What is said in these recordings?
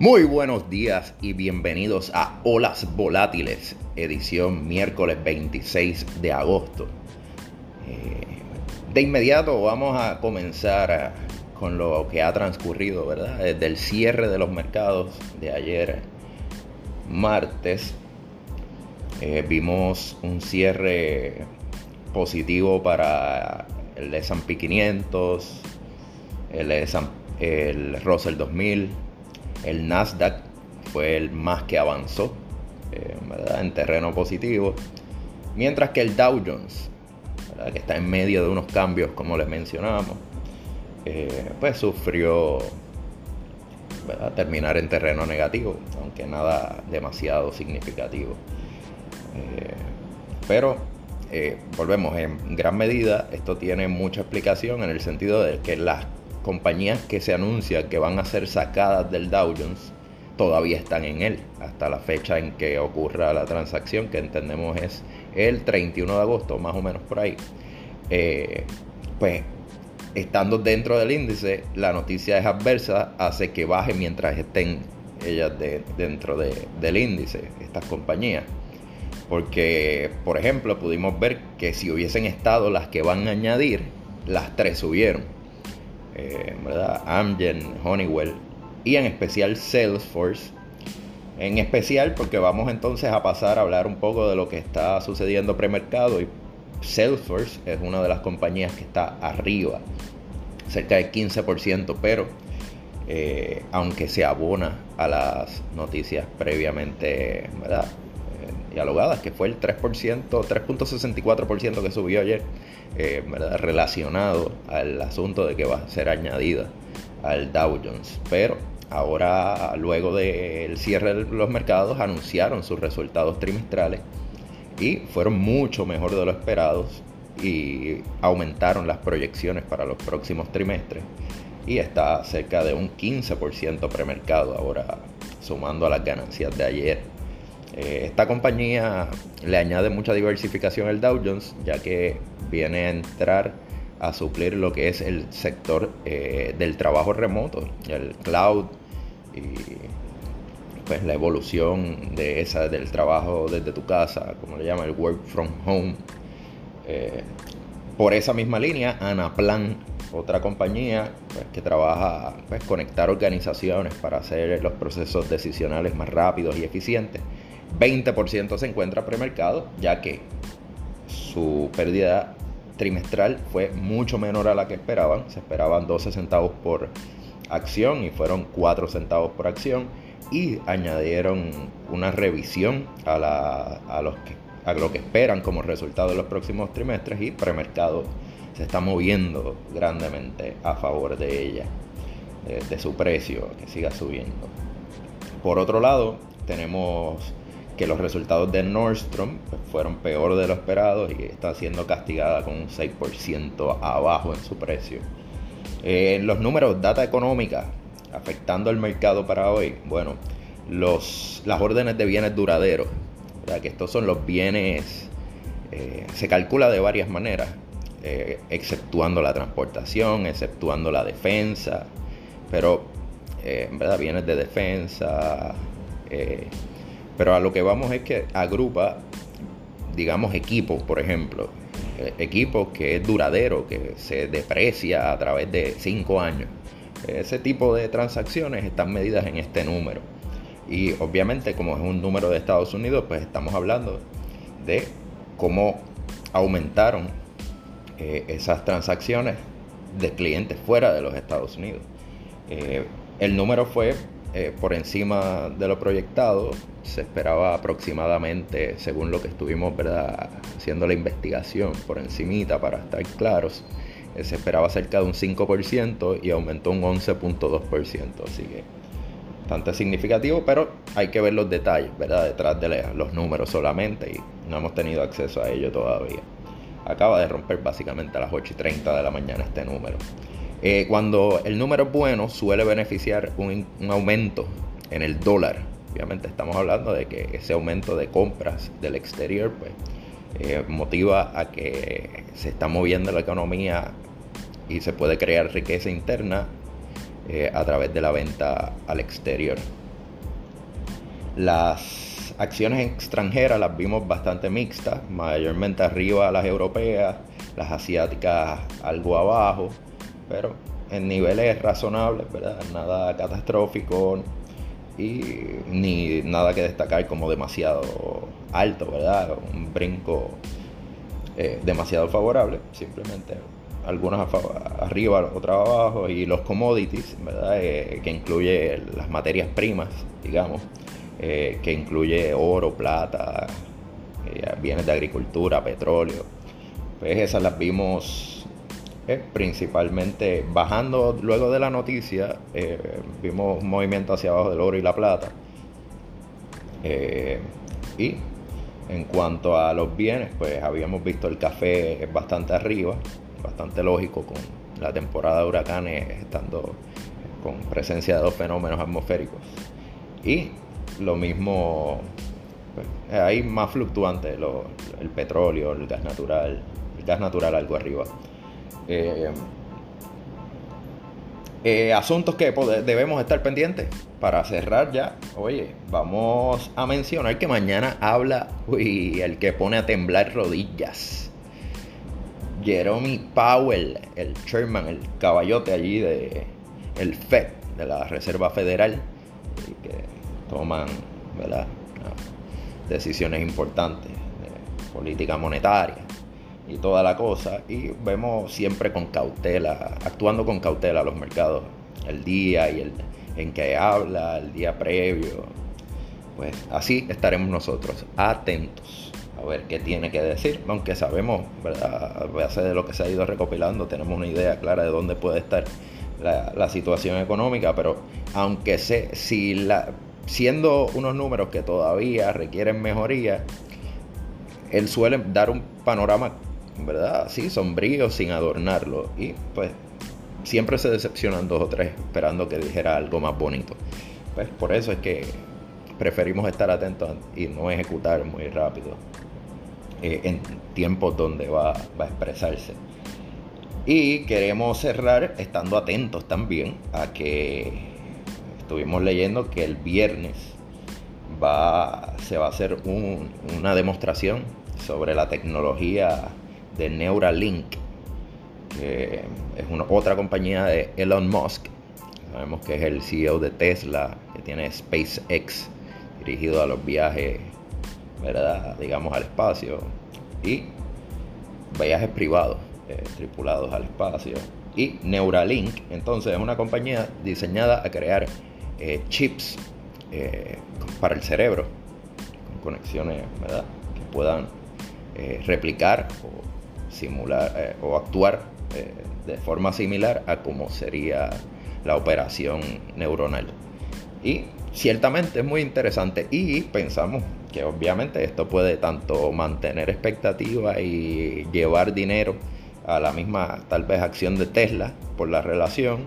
Muy buenos días y bienvenidos a Olas Volátiles, edición miércoles 26 de agosto. Eh, de inmediato vamos a comenzar con lo que ha transcurrido, ¿verdad? Desde el cierre de los mercados de ayer, martes, eh, vimos un cierre positivo para el S&P 500, el, el Russell 2000, el Nasdaq fue el más que avanzó eh, en terreno positivo, mientras que el Dow Jones, que está en medio de unos cambios como les mencionamos, eh, pues sufrió terminar en terreno negativo, aunque nada demasiado significativo. Eh, pero volvemos, en gran medida esto tiene mucha explicación en el sentido de que las compañías que se anuncian que van a ser sacadas del Dow Jones todavía están en él hasta la fecha en que ocurra la transacción, que entendemos es el 31 de agosto, más o menos por ahí. Eh, pues estando dentro del índice, la noticia es adversa, hace que baje mientras estén ellas dentro del índice, estas compañías. Porque, por ejemplo, pudimos ver que si hubiesen estado las que van a añadir, las tres subieron eh. Amgen, Honeywell y en especial Salesforce. En especial porque vamos entonces a pasar a hablar un poco de lo que está sucediendo premercado y Salesforce es una de las compañías que está arriba, cerca del 15%, pero eh, aunque se abona a las noticias previamente ¿verdad? Que fue el 3%, 3.64% que subió ayer, eh, relacionado al asunto de que va a ser añadida al Dow Jones. Pero ahora, luego del cierre de los mercados, anunciaron sus resultados trimestrales y fueron mucho mejor de lo esperado y aumentaron las proyecciones para los próximos trimestres y está cerca de un 15% premercado ahora sumando a las ganancias de ayer. Eh, esta compañía le añade mucha diversificación al Dow Jones ya que viene a entrar a suplir lo que es el sector eh, del trabajo remoto, el cloud y pues la evolución de esa del trabajo desde tu casa, como le llama el work from home. Eh, por esa misma línea, Anaplan, otra compañía pues, que trabaja pues, conectar organizaciones para hacer los procesos decisionales más rápidos y eficientes. 20% se encuentra premercado, ya que su pérdida trimestral fue mucho menor a la que esperaban. Se esperaban 12 centavos por acción y fueron 4 centavos por acción. Y añadieron una revisión a, los que, lo que esperan como resultado de los próximos trimestres y premercado se está moviendo grandemente a favor de ella, de su precio, que siga subiendo. Por otro lado, tenemos que los resultados de Nordstrom fueron peor de lo esperado y está siendo castigada con un 6% abajo en su precio. Eh, los números, data económica, afectando el mercado para hoy, bueno, los, las órdenes de bienes duraderos, que estos son los bienes, eh, se calcula de varias maneras, eh, exceptuando la transportación, exceptuando la defensa, pero ¿verdad? bienes de defensa, pero a lo que vamos es que agrupa, digamos, equipos, por ejemplo. Eh, equipos que es duradero, que se deprecia a través de cinco años. Ese tipo de transacciones están medidas en este número. Y obviamente como es un número de Estados Unidos, pues estamos hablando de cómo aumentaron eh, esas transacciones de clientes fuera de los Estados Unidos. Eh, el número fue eh, por encima de lo proyectado. Se esperaba aproximadamente, según lo que estuvimos ¿verdad? haciendo la investigación por encimita para estar claros, eh, se esperaba cerca de un 5% y aumentó un 11.2%. Así que bastante significativo, pero hay que ver los detalles, ¿verdad? Detrás de los números solamente y no hemos tenido acceso a ello todavía. Acaba de romper básicamente a las 8 y 30 de la mañana este número. Eh, cuando el número es bueno, suele beneficiar un, aumento en el dólar. Obviamente estamos hablando de que ese aumento de compras del exterior pues, eh, motiva a que se está moviendo la economía y se puede crear riqueza interna eh, a través de la venta al exterior. Las acciones extranjeras las vimos bastante mixtas, mayormente arriba las europeas, las asiáticas algo abajo, pero en niveles razonables, ¿verdad? Nada catastrófico y ni nada que destacar como demasiado alto, ¿verdad? Un brinco eh, demasiado favorable, simplemente algunas arriba, otras abajo, y los commodities, ¿verdad? Eh, que incluye las materias primas, digamos, eh, que incluye oro, plata, bienes de agricultura, petróleo. Pues esas las vimos principalmente bajando luego de la noticia, eh, vimos un movimiento hacia abajo del oro y la plata. Eh, y en cuanto a los bienes, pues habíamos visto el café bastante arriba, bastante lógico con la temporada de huracanes estando con presencia de dos fenómenos atmosféricos. Y lo mismo, pues, ahí más fluctuante, el petróleo, el gas natural, el gas natural algo arriba. Eh, eh, asuntos que debemos estar pendientes. Para cerrar ya, oye, vamos a mencionar que mañana habla el que pone a temblar rodillas. Jeremy Powell, el chairman, el caballote allí de el FED, de la Reserva Federal, que toman decisiones importantes de política monetaria y toda la cosa. Y vemos siempre con cautela, actuando con cautela los mercados, el día y el en que habla, el día previo. Pues así estaremos nosotros, atentos a ver qué tiene que decir, aunque sabemos, ¿verdad? a base de lo que se ha ido recopilando, tenemos una idea clara de dónde puede estar la, situación económica, pero aunque sé, si la, siendo unos números que todavía requieren mejoría, él suele dar un panorama ¿verdad? Así, sombrío, sin adornarlo. Y pues siempre se decepcionan dos o tres esperando que dijera algo más bonito. Pues por eso es que preferimos estar atentos y no ejecutar muy rápido eh, en tiempos donde va, va a expresarse. Y queremos cerrar estando atentos también a que estuvimos leyendo que el viernes va, se va a hacer una demostración sobre la tecnología de Neuralink, que es una, otra compañía de Elon Musk. Sabemos que es el CEO de Tesla, que tiene SpaceX, dirigido a los viajes, ¿verdad? digamos, al espacio. Y viajes privados, eh, tripulados al espacio. Y Neuralink, entonces, es una compañía diseñada a crear eh, chips eh, para el cerebro, con conexiones, ¿verdad? Que puedan replicar o simular eh, o actuar eh, de forma similar a como sería la operación neuronal. Y ciertamente es muy interesante y pensamos que obviamente esto puede tanto mantener expectativas y llevar dinero a la misma tal vez acción de Tesla por la relación,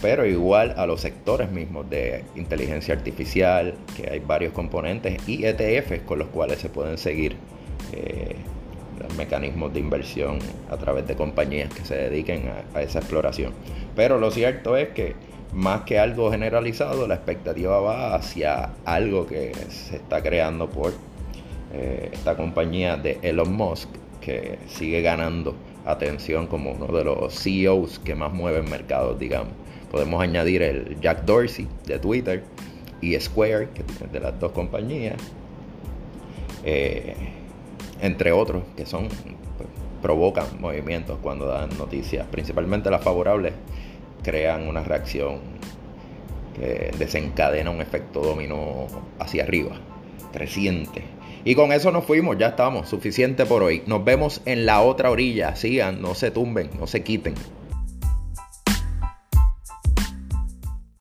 pero igual a los sectores mismos de inteligencia artificial, que hay varios componentes, y ETFs con los cuales se pueden seguir eh, mecanismos de inversión a través de compañías que se dediquen a, esa exploración. Pero lo cierto es que más que algo generalizado, la expectativa va hacia algo que se está creando por eh, esta compañía de Elon Musk, que sigue ganando atención como uno de los CEOs que más mueven mercados, digamos. Podemos añadir el Jack Dorsey de Twitter y Square, que es de las dos compañías. Eh, entre otros, que son pues, provocan movimientos cuando dan noticias, principalmente las favorables, crean una reacción que desencadena un efecto dominó hacia arriba, creciente. Y con eso nos fuimos, ya estamos, suficiente por hoy. Nos vemos en la otra orilla, sigan, no se tumben, no se quiten.